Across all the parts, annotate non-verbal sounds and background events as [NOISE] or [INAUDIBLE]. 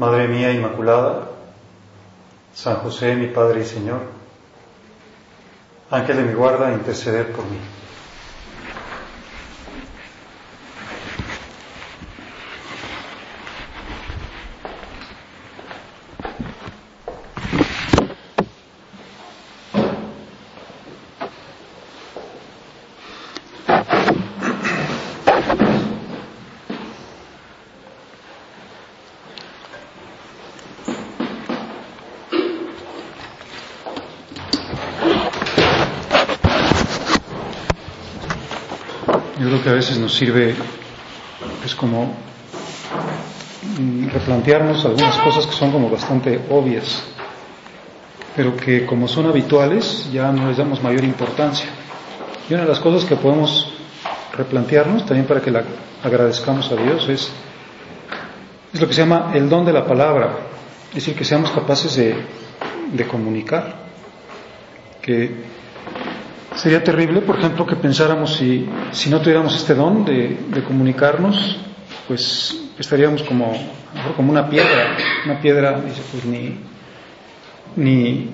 Madre mía Inmaculada, San José, mi Padre y Señor, Ángel de mi guarda, interceder por mí. que a veces nos sirve es como mm, replantearnos algunas cosas que son como bastante obvias, pero que como son habituales ya no les damos mayor importancia. Y una de las cosas que podemos replantearnos también para que la agradezcamos a Dios es, es lo que se llama el don de la palabra, es decir, que seamos capaces de, de comunicar, que Sería terrible, por ejemplo, que pensáramos si, si no tuviéramos este don de, comunicarnos, pues estaríamos como, como una piedra. Una piedra, pues ni, ni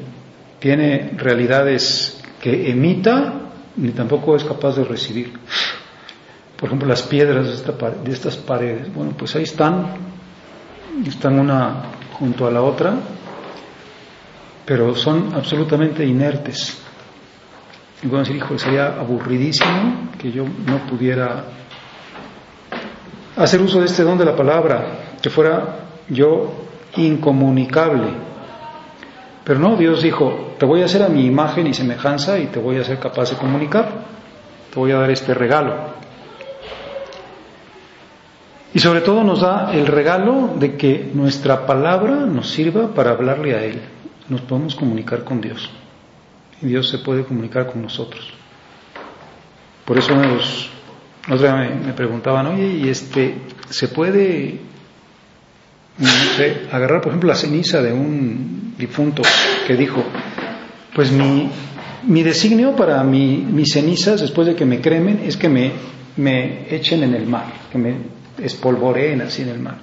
tiene realidades que emita, ni tampoco es capaz de recibir. Por ejemplo, las piedras de, esta, de estas paredes, bueno, pues ahí están, están una junto a la otra, pero son absolutamente inertes. Sería aburridísimo que yo no pudiera hacer uso de este don de la palabra, que fuera yo incomunicable. Pero no, Dios dijo, te voy a hacer a mi imagen y semejanza y te voy a hacer capaz de comunicar, te voy a dar este regalo. Y sobre todo nos da el regalo de que nuestra palabra nos sirva para hablarle a Él. Nos podemos comunicar con Dios Dios se puede comunicar con nosotros. Por eso me, me, preguntaban, oye, ¿y este, se puede, agarrar por ejemplo la ceniza de un difunto que dijo, pues mi, mi designio para mi, mis cenizas después de que me cremen es que me, me echen en el mar, que me espolvoreen así en el mar.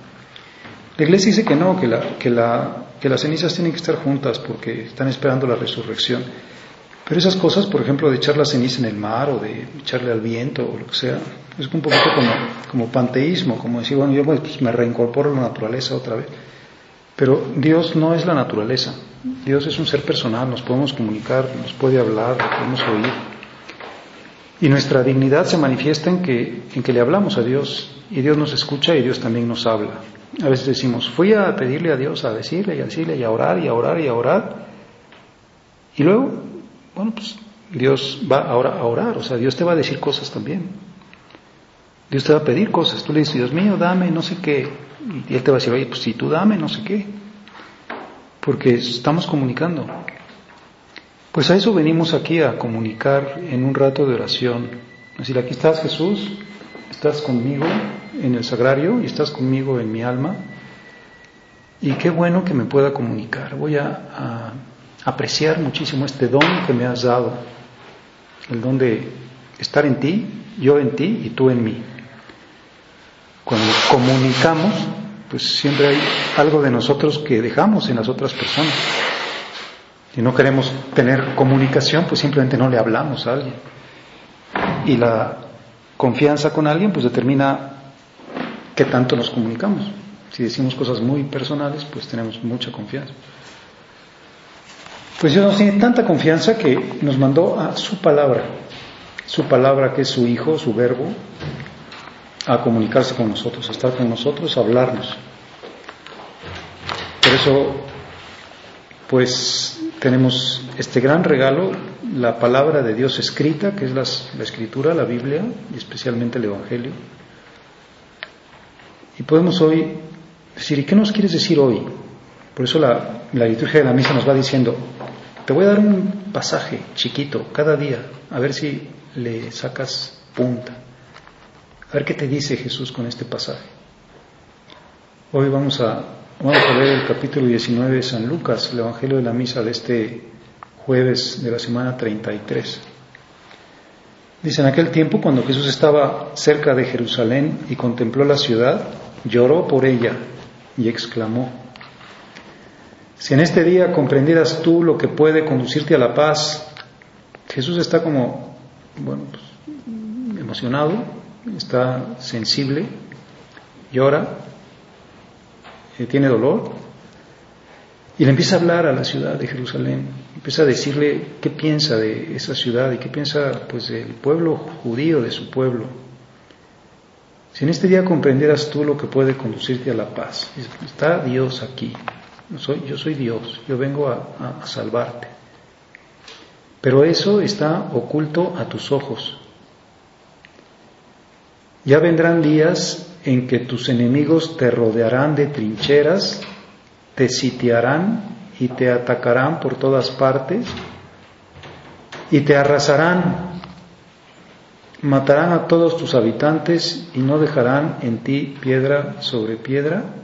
La iglesia dice que no, que, la, que, la, que las cenizas tienen que estar juntas porque están esperando la resurrección. Pero esas cosas, por ejemplo, de echar la ceniza en el mar o de echarle al viento o lo que sea, es un poquito como, como panteísmo, como decir, bueno, yo pues, me reincorporo a la naturaleza otra vez. Pero Dios no es la naturaleza. Dios es un ser personal, nos podemos comunicar, nos puede hablar, podemos oír. Y nuestra dignidad se manifiesta en que, en que le hablamos a Dios y Dios nos escucha y Dios también nos habla. A veces decimos, fui a pedirle a Dios, a decirle y a decirle y a orar y a orar y a orar. Y luego bueno, pues Dios va ahora a orar, o sea, Dios te va a decir cosas también. Dios te va a pedir cosas. Tú le dices, Dios mío, dame no sé qué. Y Él te va a decir, oye, pues si tú dame no sé qué. Porque estamos comunicando. Pues a eso venimos aquí a comunicar en un rato de oración. Decir, aquí estás Jesús, estás conmigo en el sagrario y estás conmigo en mi alma. Y qué bueno que me pueda comunicar. Voy a apreciar muchísimo este don que me has dado, el don de estar en ti, yo en ti y tú en mí. Cuando comunicamos, pues siempre hay algo de nosotros que dejamos en las otras personas. Si no queremos tener comunicación, pues simplemente no le hablamos a alguien. Y la confianza con alguien, pues determina qué tanto nos comunicamos. Si decimos cosas muy personales, pues tenemos mucha confianza. Pues Dios nos tiene tanta confianza que nos mandó a su palabra, su palabra que es su Hijo, su verbo, a comunicarse con nosotros, a estar con nosotros, a hablarnos. Por eso, pues tenemos este gran regalo, la palabra de Dios escrita, que es la escritura, la Biblia, y especialmente el Evangelio. Y podemos hoy decir, ¿y qué nos quieres decir hoy? Por eso la, liturgia de la misa nos va diciendo, te voy a dar un pasaje chiquito cada día, a ver si le sacas punta. A ver qué te dice Jesús con este pasaje. Hoy vamos a, vamos a leer el capítulo 19 de San Lucas, el Evangelio de la Misa de este jueves de la semana 33. Dice, en aquel tiempo, cuando Jesús estaba cerca de Jerusalén y contempló la ciudad, lloró por ella y exclamó, si en este día comprendieras tú lo que puede conducirte a la paz, Jesús está como, bueno, pues, emocionado, está sensible, llora, eh, tiene dolor, y le empieza a hablar a la ciudad de Jerusalén, empieza a decirle qué piensa de esa ciudad y qué piensa pues del pueblo judío, de su pueblo. Si en este día comprendieras tú lo que puede conducirte a la paz, está Dios aquí, yo soy, yo soy Dios, yo vengo a, a salvarte. Pero eso está oculto a tus ojos. Ya vendrán días en que tus enemigos te rodearán de trincheras, te sitiarán y te atacarán por todas partes y te arrasarán, matarán a todos tus habitantes y no dejarán en ti piedra sobre piedra,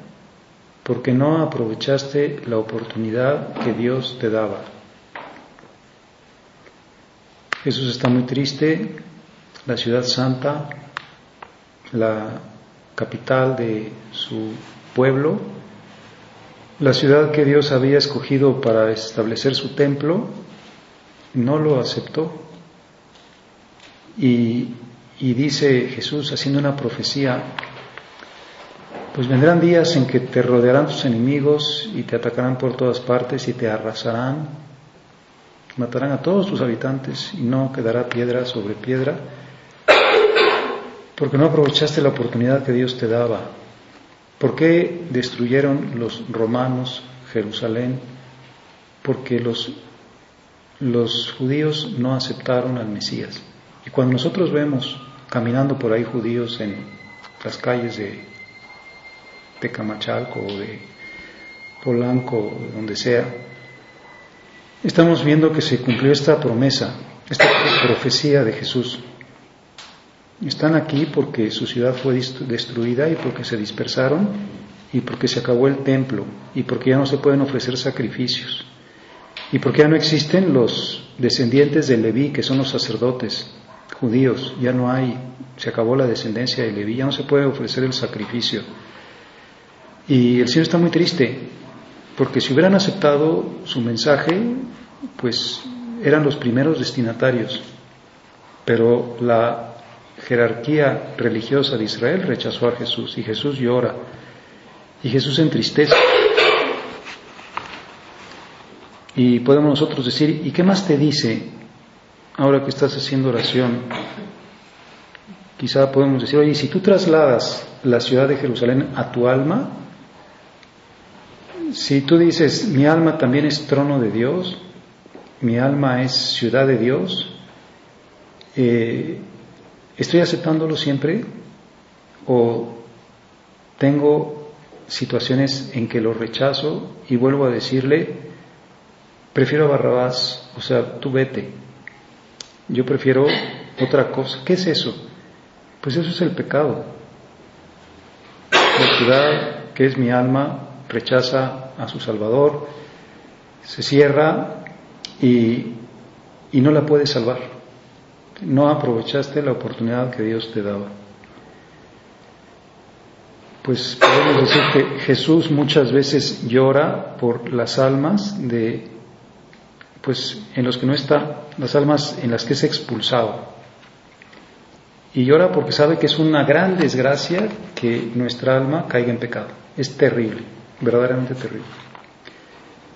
porque no aprovechaste la oportunidad que Dios te daba. Jesús está muy triste, la ciudad santa, la capital de su pueblo, la ciudad que Dios había escogido para establecer su templo, no lo aceptó. Y, y dice Jesús haciendo una profecía, pues vendrán días en que te rodearán tus enemigos y te atacarán por todas partes y te arrasarán, matarán a todos tus habitantes y no quedará piedra sobre piedra porque no aprovechaste la oportunidad que Dios te daba. ¿Por qué destruyeron los romanos Jerusalén? Porque los, los judíos no aceptaron al Mesías. Y cuando nosotros vemos caminando por ahí judíos en las calles de, de Camachalco o de Polanco, o donde sea, estamos viendo que se cumplió esta promesa, esta profecía de Jesús. Están aquí porque su ciudad fue destruida y porque se dispersaron y porque se acabó el templo y porque ya no se pueden ofrecer sacrificios y porque ya no existen los descendientes de Leví, que son los sacerdotes judíos, ya no hay, se acabó la descendencia de Leví, ya no se puede ofrecer el sacrificio. Y el Señor está muy triste, porque si hubieran aceptado su mensaje, pues eran los primeros destinatarios, pero la jerarquía religiosa de Israel rechazó a Jesús y Jesús llora y Jesús entristece. Y podemos nosotros decir, ¿y qué más te dice ahora que estás haciendo oración? Quizá podemos decir, oye, si tú trasladas la ciudad de Jerusalén a tu alma, si tú dices, mi alma también es trono de Dios, mi alma es ciudad de Dios, eh, ¿Estoy aceptándolo siempre o tengo situaciones en que lo rechazo y vuelvo a decirle, prefiero a Barrabás, o sea, tú vete, yo prefiero otra cosa. ¿Qué es eso? Pues eso es el pecado. La ciudad, que es mi alma, rechaza a su Salvador, se cierra y, y no la puede salvar no aprovechaste la oportunidad que Dios te daba. Pues podemos decir que Jesús muchas veces llora por las almas de, pues en los que no está, las almas en las que es expulsado. Y llora porque sabe que es una gran desgracia que nuestra alma caiga en pecado. Es terrible, verdaderamente terrible.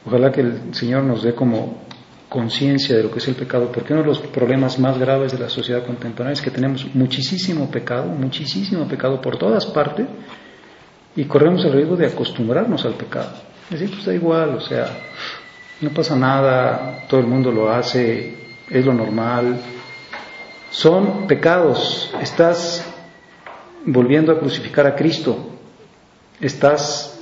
Ojalá que el Señor nos dé como conciencia de lo que es el pecado, porque uno de los problemas más graves de la sociedad contemporánea es que tenemos muchísimo pecado, muchísimo pecado por todas partes y corremos el riesgo de acostumbrarnos al pecado. Es decir, pues da igual, o sea, no pasa nada, todo el mundo lo hace, es lo normal. Son pecados, estás volviendo a crucificar a Cristo, estás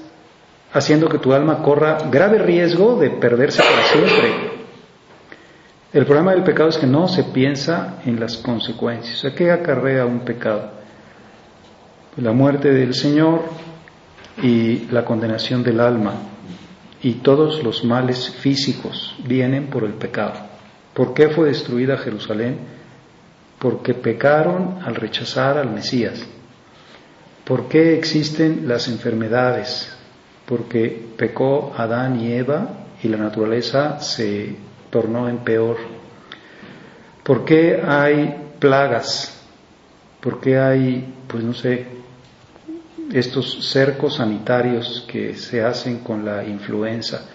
haciendo que tu alma corra grave riesgo de perderse para siempre. El problema del pecado es que no se piensa en las consecuencias. ¿A qué acarrea un pecado? La muerte del Señor y la condenación del alma. Y todos los males físicos vienen por el pecado. ¿Por qué fue destruida Jerusalén? Porque pecaron al rechazar al Mesías. ¿Por qué existen las enfermedades? Porque pecó Adán y Eva y la naturaleza se tornó en peor. ¿Por qué hay plagas? ¿Por qué hay, pues no sé, estos cercos sanitarios que se hacen con la influenza?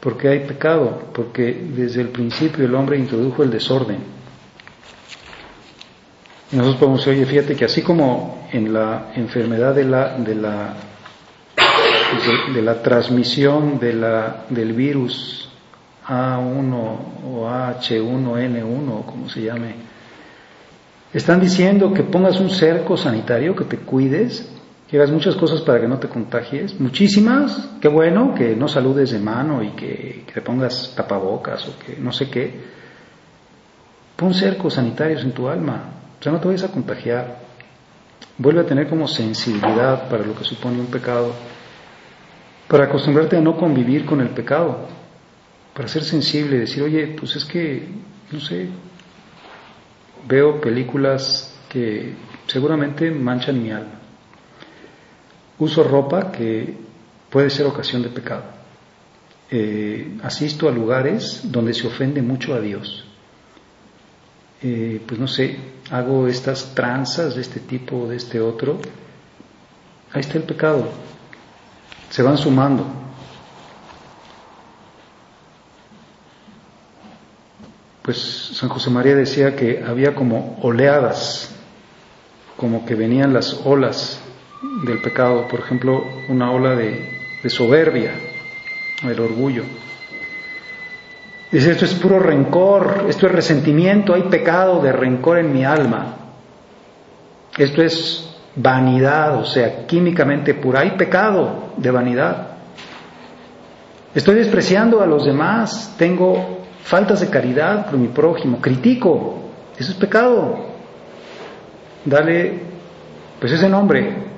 ¿Por qué hay pecado? Porque desde el principio el hombre introdujo el desorden nosotros podemos decir, oye, fíjate que así como en la enfermedad de la, de la, de, la transmisión de la, del virus A1 o H1N1 o como se llame, están diciendo que pongas un cerco sanitario, que te cuides, que hagas muchas cosas para que no te contagies, muchísimas, qué bueno, que no saludes de mano y que, que te pongas tapabocas o que no sé qué. Pon cercos sanitarios en tu alma, o sea, no te vayas a contagiar. Vuelve a tener como sensibilidad para lo que supone un pecado, para acostumbrarte a no convivir con el pecado, para ser sensible decir, oye, pues es que, no sé, veo películas que seguramente manchan mi alma. Uso ropa que puede ser ocasión de pecado. Eh, asisto a lugares donde se ofende mucho a Dios. Eh, pues no sé, hago estas tranzas de este tipo o de este otro, ahí está el pecado. Se van sumando. Pues San José María decía que había como oleadas, como que venían las olas del pecado, por ejemplo, una ola de, soberbia, el orgullo. Dice, esto es puro rencor, esto es resentimiento, hay pecado de rencor en mi alma. Esto es vanidad, o sea, químicamente pura, hay pecado de vanidad. Estoy despreciando a los demás, tengo faltas de caridad por mi prójimo, critico, eso es pecado. Dale, pues ese nombre.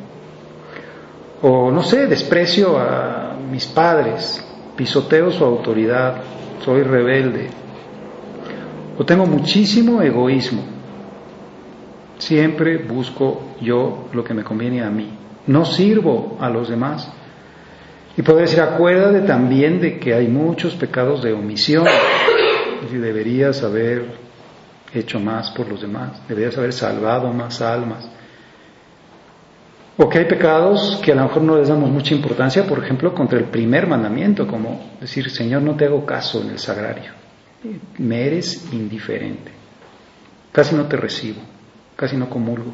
O no sé, desprecio a mis padres, pisoteo su autoridad, soy rebelde, o tengo muchísimo egoísmo. Siempre busco yo lo que me conviene a mí. No sirvo a los demás. Y puedo decir, acuérdate también de que hay muchos pecados de omisión. Y deberías haber hecho más por los demás, deberías haber salvado más almas. O que hay pecados que a lo mejor no les damos mucha importancia, por ejemplo, contra el primer mandamiento, como decir, Señor, no te hago caso en el sagrario, me eres indiferente, casi no te recibo, casi no comulgo,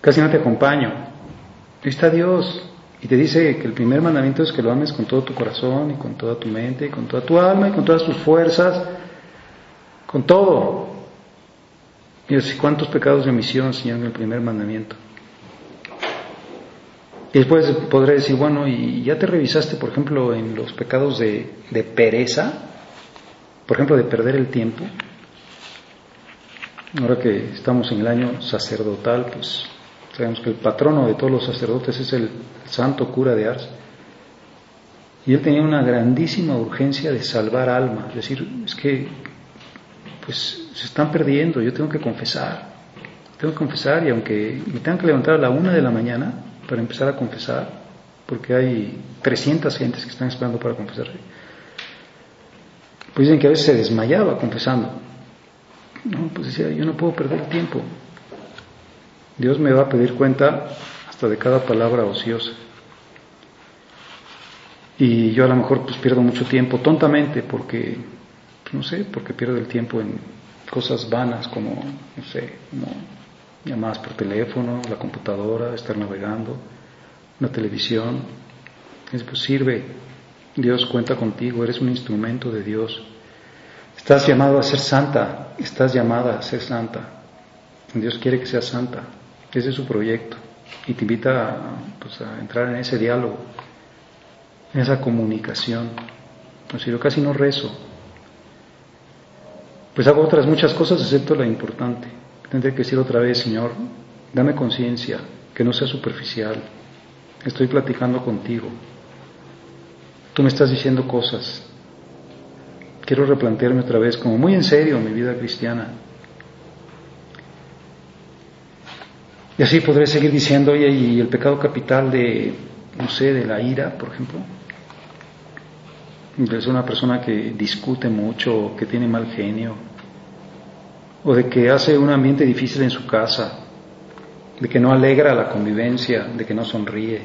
casi no te acompaño. Ahí está Dios y te dice que el primer mandamiento es que lo ames con todo tu corazón y con toda tu mente y con toda tu alma y con todas tus fuerzas, con todo. Y así, ¿cuántos pecados de omisión, Señor, en el primer mandamiento? Y después podré decir, bueno, ¿y ya te revisaste, por ejemplo, en los pecados de, pereza? Por ejemplo, de perder el tiempo. Ahora que estamos en el año sacerdotal, pues sabemos que el patrono de todos los sacerdotes es el santo cura de Ars. Y él tenía una grandísima urgencia de salvar alma, es decir, es que pues se están perdiendo, yo tengo que confesar, tengo que confesar y aunque me tengan que levantar a la una de la mañana, para empezar a confesar, porque hay 300 gentes que están esperando para confesar. Pues dicen que a veces se desmayaba confesando. No, pues decía, yo no puedo perder tiempo. Dios me va a pedir cuenta hasta de cada palabra ociosa. Y yo a lo mejor pues pierdo mucho tiempo tontamente porque, pues, no sé, porque pierdo el tiempo en cosas vanas como, no sé, como llamadas por teléfono, la computadora, estar navegando, la televisión. Es, pues sirve, Dios cuenta contigo, eres un instrumento de Dios. Estás llamado a ser santa, estás llamada a ser santa. Dios quiere que seas santa, ese es su proyecto y te invita pues, a entrar en ese diálogo. en esa comunicación. Pues yo casi no rezo. Pues hago otras muchas cosas excepto la importante. Tendré que decir otra vez, Señor, dame conciencia, que no sea superficial. Estoy platicando contigo. Tú me estás diciendo cosas. Quiero replantearme otra vez, como muy en serio, mi vida cristiana. Y así podré seguir diciendo, oye, y el pecado capital de, no sé, de la ira, por ejemplo. Es una persona que discute mucho, que tiene mal genio, o de que hace un ambiente difícil en su casa, de que no alegra la convivencia, de que no sonríe,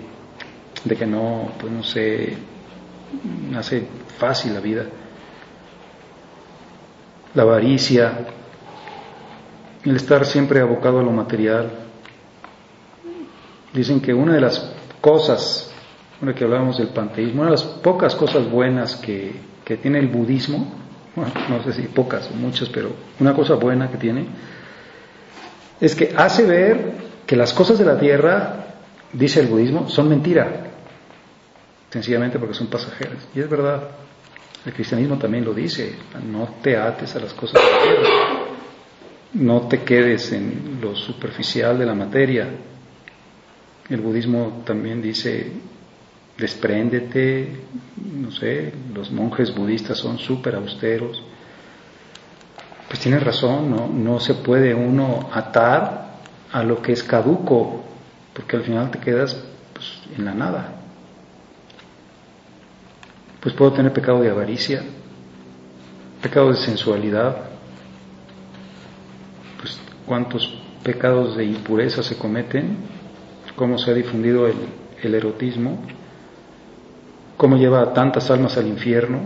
de que no, pues no sé, hace fácil la vida. La avaricia, el estar siempre abocado a lo material. Dicen que una de las cosas, una que hablábamos del panteísmo, una de las pocas cosas buenas que, que tiene el budismo, bueno, no sé si pocas o muchas, pero una cosa buena que tiene, es que hace ver que las cosas de la tierra, dice el budismo, son mentira, sencillamente porque son pasajeras. Y es verdad, el cristianismo también lo dice, no te ates a las cosas de la tierra, no te quedes en lo superficial de la materia. El budismo también dice, despréndete, no sé, los monjes budistas son súper austeros. Pues tienes razón, ¿no? no se puede uno atar a lo que es caduco, porque al final te quedas pues, en la nada. Pues puedo tener pecado de avaricia, pecado de sensualidad, pues cuántos pecados de impureza se cometen, cómo se ha difundido el, erotismo, cómo lleva a tantas almas al infierno,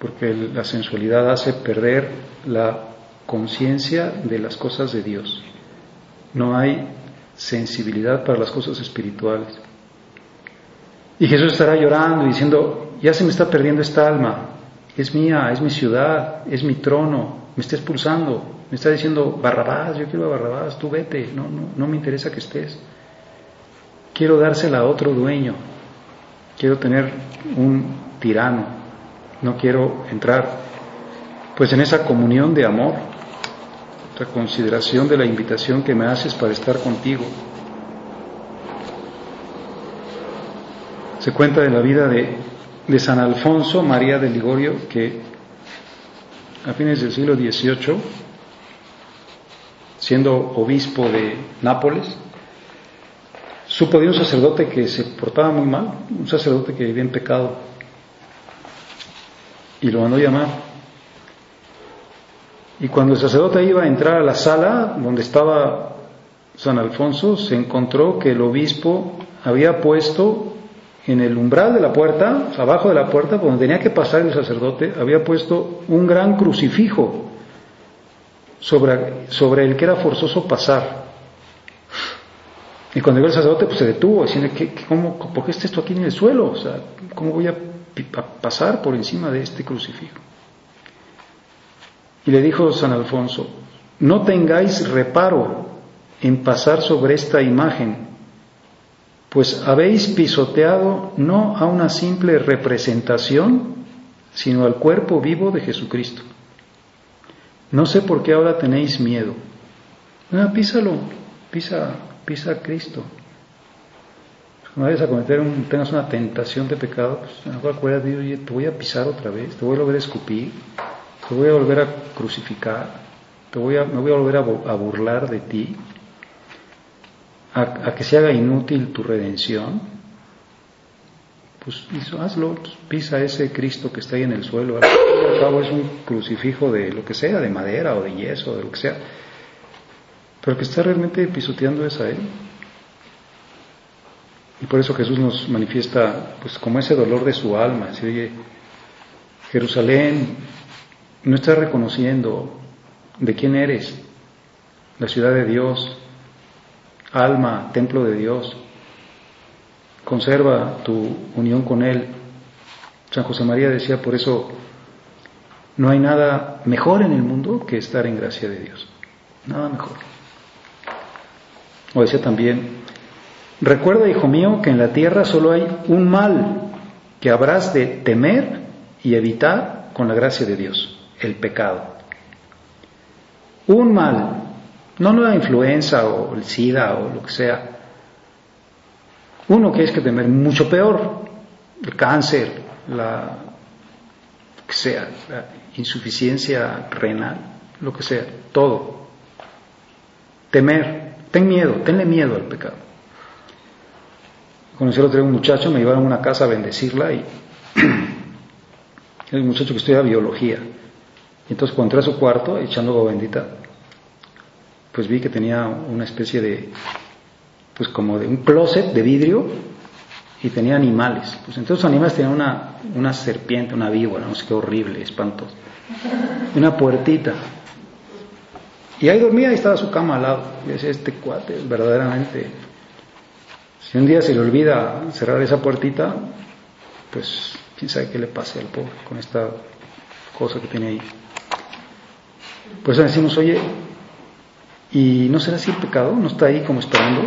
porque la sensualidad hace perder la conciencia de las cosas de Dios. No hay sensibilidad para las cosas espirituales. Y Jesús estará llorando y diciendo, ya se me está perdiendo esta alma, es mía, es mi ciudad, es mi trono, me está expulsando, me está diciendo, Barrabás, yo quiero a Barrabás, tú vete, no, no, no me interesa que estés. Quiero dársela a otro dueño, quiero tener un tirano, no quiero entrar. Pues en esa comunión de amor consideración de la invitación que me haces para estar contigo. Se cuenta de la vida de, de San Alfonso María de Ligorio, que a fines del siglo XVIII, siendo obispo de Nápoles, supo de un sacerdote que se portaba muy mal, un sacerdote que vivía en pecado, y lo mandó llamar. Y cuando el sacerdote iba a entrar a la sala donde estaba San Alfonso, se encontró que el obispo había puesto en el umbral de la puerta, abajo de la puerta, donde tenía que pasar el sacerdote, había puesto un gran crucifijo sobre, sobre el que era forzoso pasar. Y cuando llegó el sacerdote, pues se detuvo, diciendo, ¿qué, cómo, ¿por qué está esto aquí en el suelo? O sea, ¿cómo voy a pasar por encima de este crucifijo? Y le dijo San Alfonso, no tengáis reparo en pasar sobre esta imagen, pues habéis pisoteado no a una simple representación, sino al cuerpo vivo de Jesucristo. No sé por qué ahora tenéis miedo. No, písalo, pisa, pisa a Cristo. Cuando vayas a cometer un, tengas una tentación de pecado, pues mejor acuérdate, oye, te voy a pisar otra vez, te voy a volver a escupir, te voy a volver a crucificar, te voy a, me voy a volver a, burlar de ti, a, que se haga inútil tu redención, pues hazlo, pues, pisa ese Cristo que está ahí en el suelo. Al cabo es un crucifijo de lo que sea, de madera o de yeso, de lo que sea, pero que está realmente pisoteando es a Él. Y por eso Jesús nos manifiesta, pues, como ese dolor de su alma. Si oye, Jerusalén, no estás reconociendo de quién eres, la ciudad de Dios, alma, templo de Dios. Conserva tu unión con Él. San José María decía, por eso, no hay nada mejor en el mundo que estar en gracia de Dios. Nada mejor. O decía también, recuerda, hijo mío, que en la tierra solo hay un mal, que habrás de temer y evitar con la gracia de Dios, el pecado. Un mal, no la influenza o el SIDA o lo que sea, uno que es que temer mucho peor, el cáncer, la, que sea, insuficiencia renal, lo que sea, todo. Temer, ten miedo, tenle miedo al pecado. Conocí el otro día un muchacho, me llevaron a una casa a bendecirla y [CLEARS THROAT] un muchacho que estudia biología. Entonces cuando entré a su cuarto, echando agua bendita, pues vi que tenía una especie de, pues como de un closet de vidrio y tenía animales. Pues entonces los animales tenían una, una serpiente, una víbora, no sé qué horrible, espantoso. Una puertita. Y ahí dormía y estaba su cama al lado. Y decía, este cuate verdaderamente si un día se le olvida cerrar esa puertita, pues quién sabe qué le pase al pobre con esta cosa que tiene ahí. Pues decimos, oye, ¿y no será así el pecado? ¿No está ahí como esperando?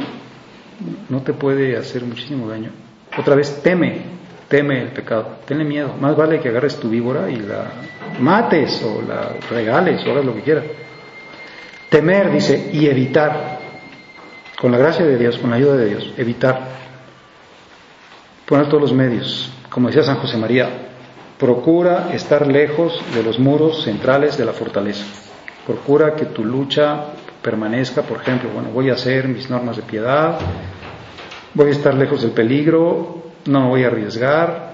¿No te puede hacer muchísimo daño? Otra vez, teme, teme el pecado, tenle miedo. Más vale que agarres tu víbora y la mates o la regales o hagas lo que quieras. Temer, dice, y evitar con la gracia de Dios, con la ayuda de Dios, evitar poner todos los medios. Como decía San José María, procura estar lejos de los muros centrales de la fortaleza. Procura que tu lucha permanezca, por ejemplo, bueno, voy a hacer mis normas de piedad, voy a estar lejos del peligro, no voy a arriesgar,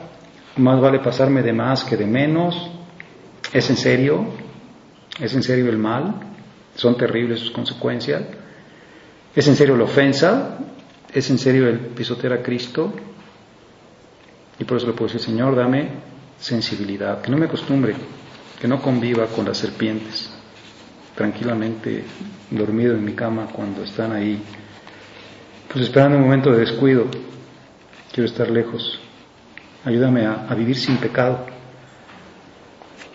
más vale pasarme de más que de menos. ¿Es en serio? ¿Es en serio el mal? ¿Son terribles sus consecuencias? ¿Es en serio la ofensa? ¿Es en serio el pisotear a Cristo? Y por eso le puedo decir, Señor, dame sensibilidad, que no me acostumbre, que no conviva con las serpientes, tranquilamente dormido en mi cama cuando están ahí, pues esperando un momento de descuido. Quiero estar lejos. Ayúdame a, vivir sin pecado.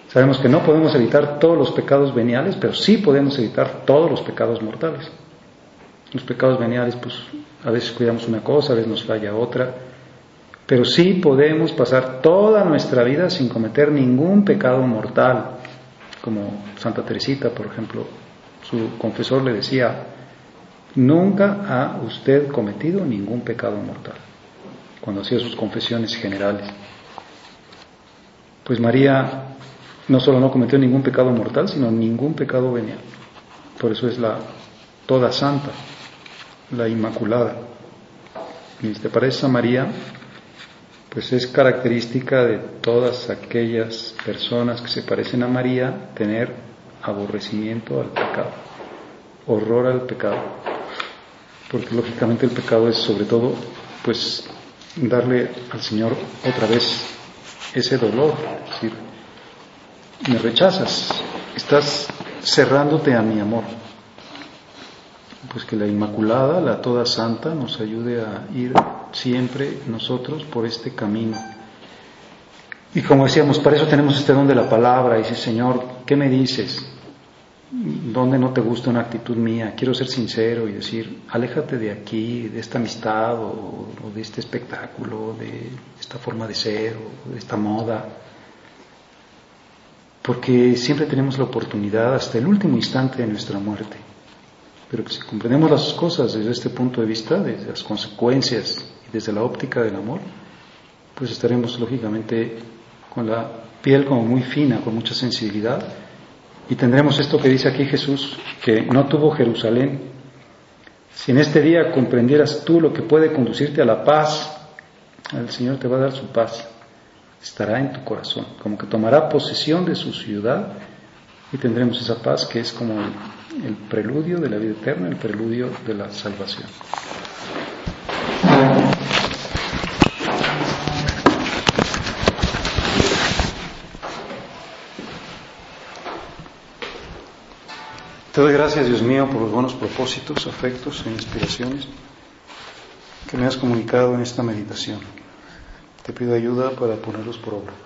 Sabemos que no podemos evitar todos los pecados veniales, pero sí podemos evitar todos los pecados mortales. Los pecados veniales, pues a veces cuidamos una cosa, a veces nos falla otra, pero sí podemos pasar toda nuestra vida sin cometer ningún pecado mortal, como Santa Teresita, por ejemplo, su confesor le decía, nunca ha usted cometido ningún pecado mortal, cuando hacía sus confesiones generales. Pues María no solo no cometió ningún pecado mortal, sino ningún pecado venial. Por eso es la toda santa la Inmaculada. Y te parece María, pues es característica de todas aquellas personas que se parecen a María tener aborrecimiento al pecado, horror al pecado, porque lógicamente el pecado es sobre todo, pues, darle al Señor otra vez ese dolor, es decir, me rechazas, estás cerrándote a mi amor. Pues que la Inmaculada, la Toda Santa, nos ayude a ir siempre nosotros por este camino. Y como decíamos, para eso tenemos este don de la palabra. Y dice, Señor, ¿qué me dices? ¿Dónde no te gusta una actitud mía? Quiero ser sincero y decir, aléjate de aquí, de esta amistad o, o de este espectáculo, de esta forma de ser o de esta moda. Porque siempre tenemos la oportunidad hasta el último instante de nuestra muerte pero que si comprendemos las cosas desde este punto de vista, desde las consecuencias y desde la óptica del amor, pues estaremos lógicamente con la piel como muy fina, con mucha sensibilidad, y tendremos esto que dice aquí Jesús, que no tuvo Jerusalén. Si en este día comprendieras tú lo que puede conducirte a la paz, el Señor te va a dar su paz, estará en tu corazón, como que tomará posesión de su ciudad y tendremos esa paz que es como el, preludio de la vida eterna, el preludio de la salvación. Te doy gracias, Dios mío, por los buenos propósitos, afectos e inspiraciones que me has comunicado en esta meditación. Te pido ayuda para ponerlos por obra.